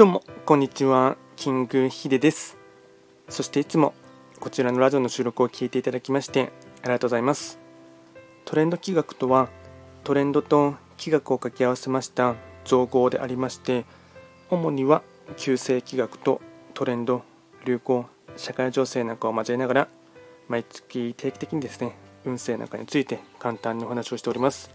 どうもこんにちはキングヒデです。そしていつもこちらのラジオの収録を聞いていただきましてありがとうございます。トレンド企画とはトレンドと企画を掛け合わせました造語でありまして主には旧世企画とトレンド流行社会情勢なんかを交えながら毎月定期的にですね運勢なんかについて簡単にお話をしております。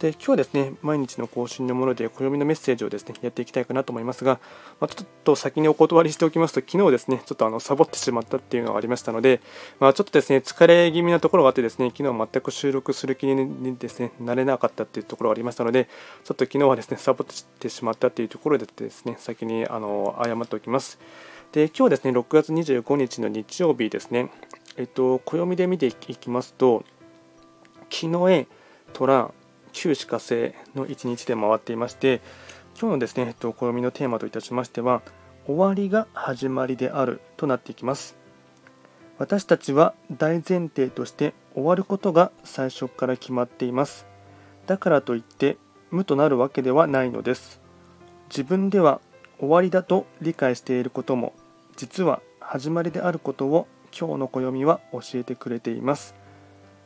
で今日はですね毎日の更新のもので暦のメッセージをですねやっていきたいかなと思いますが、まあ、ちょっと先にお断りしておきますと昨日ですねちょっとあのサボってしまったっていうのがありましたので、まあ、ちょっとですね疲れ気味なところがあってですね昨日全く収録する気にですねなれなかったっていうところがありましたのでちょっと昨日はですねサボってしまったっていうところでですね先にあの謝っておきます。で今日ですね6月25日の日曜日ですね。えっと暦で見ていきますと昨日へ虎旧歯科生の一日で回っていまして今日のですね、えっと、暦のテーマといたしましては終わりが始まりであるとなっていきます。私たちは大前提として終わることが最初から決まっています。だからといって無となるわけではないのです。自分では終わりだと理解していることも実は始まりであることを今日の暦は教えてくれています。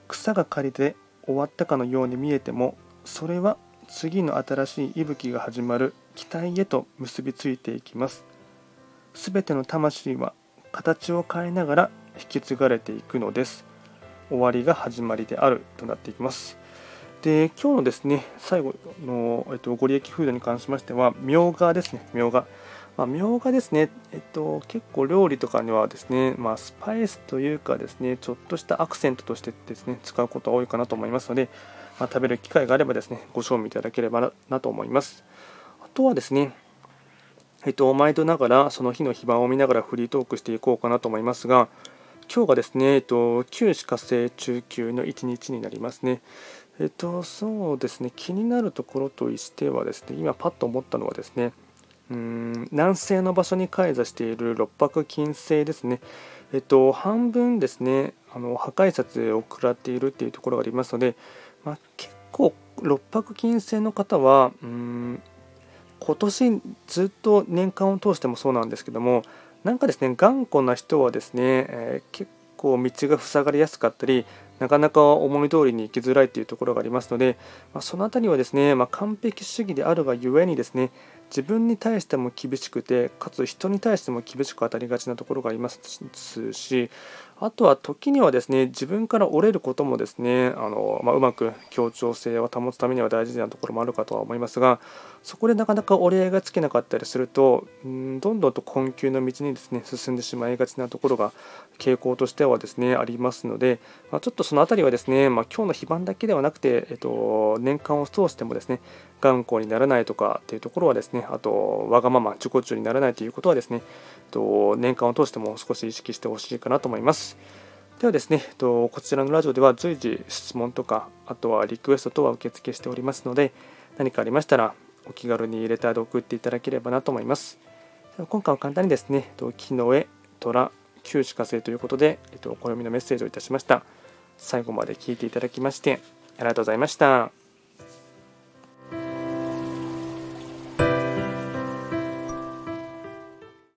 草が刈りで終わったかのように見えてもそれは次の新しい息吹が始まる期待へと結びついていきます。すべての魂は形を変えながら引き継がれていくのです。終わりが始まりであるとなっていきます。で今日のですね最後の、えっと、ご利益フードに関しましてはみょうがですね。みょうが。まあ、みょうがですね、えっと、結構料理とかにはですね、まあ、スパイスというかですね、ちょっとしたアクセントとしてですね、使うことが多いかなと思いますので、まあ、食べる機会があればですね、ご賞味いただければなと思います。あとはですね、えっと、毎度ながら、その日の非番を見ながらフリートークしていこうかなと思いますが、今日がですね、えっと、旧歯科生中級の1日になりますね。えっと、そうですね、気になるところとしてはですね、今パッと思ったのはですね、うん南西の場所に開座している六白金星ですね、えっと、半分ですねあの破壊札を食らっているっていうところがありますので、まあ、結構六白金星の方はうん今年ずっと年間を通してもそうなんですけどもなんかですね頑固な人はですね、えー、結構道が塞がりやすかったりなかなか思い通りに行きづらいというところがありますので、まあ、その辺りはですね、まあ、完璧主義であるがゆえにですね自分に対しても厳しくてかつ人に対しても厳しく当たりがちなところがありますしあとは時にはですね自分から折れることもですねあの、まあ、うまく協調性を保つためには大事なところもあるかとは思いますがそこでなかなか折り合いがつけなかったりするとんどんどんと困窮の道にですね進んでしまいがちなところが傾向としてはですねありますので、まあ、ちょっとその辺りはですね、まあ、今日の非番だけではなくて、えっと、年間を通してもですね頑固にならないとかっていうところはですねあとわがまま自己中にならないということはですねと年間を通しても少し意識してほしいかなと思います。ではですね、とこちらのラジオでは随時質問とか、あとはリクエスト等は受付しておりますので、何かありましたらお気軽にレターで送っていただければなと思います。今回は簡単にですね、木の絵、虎、旧歯科生ということで、えっと、お暦のメッセージをいたしました。最後まで聞いていただきまして、ありがとうございました。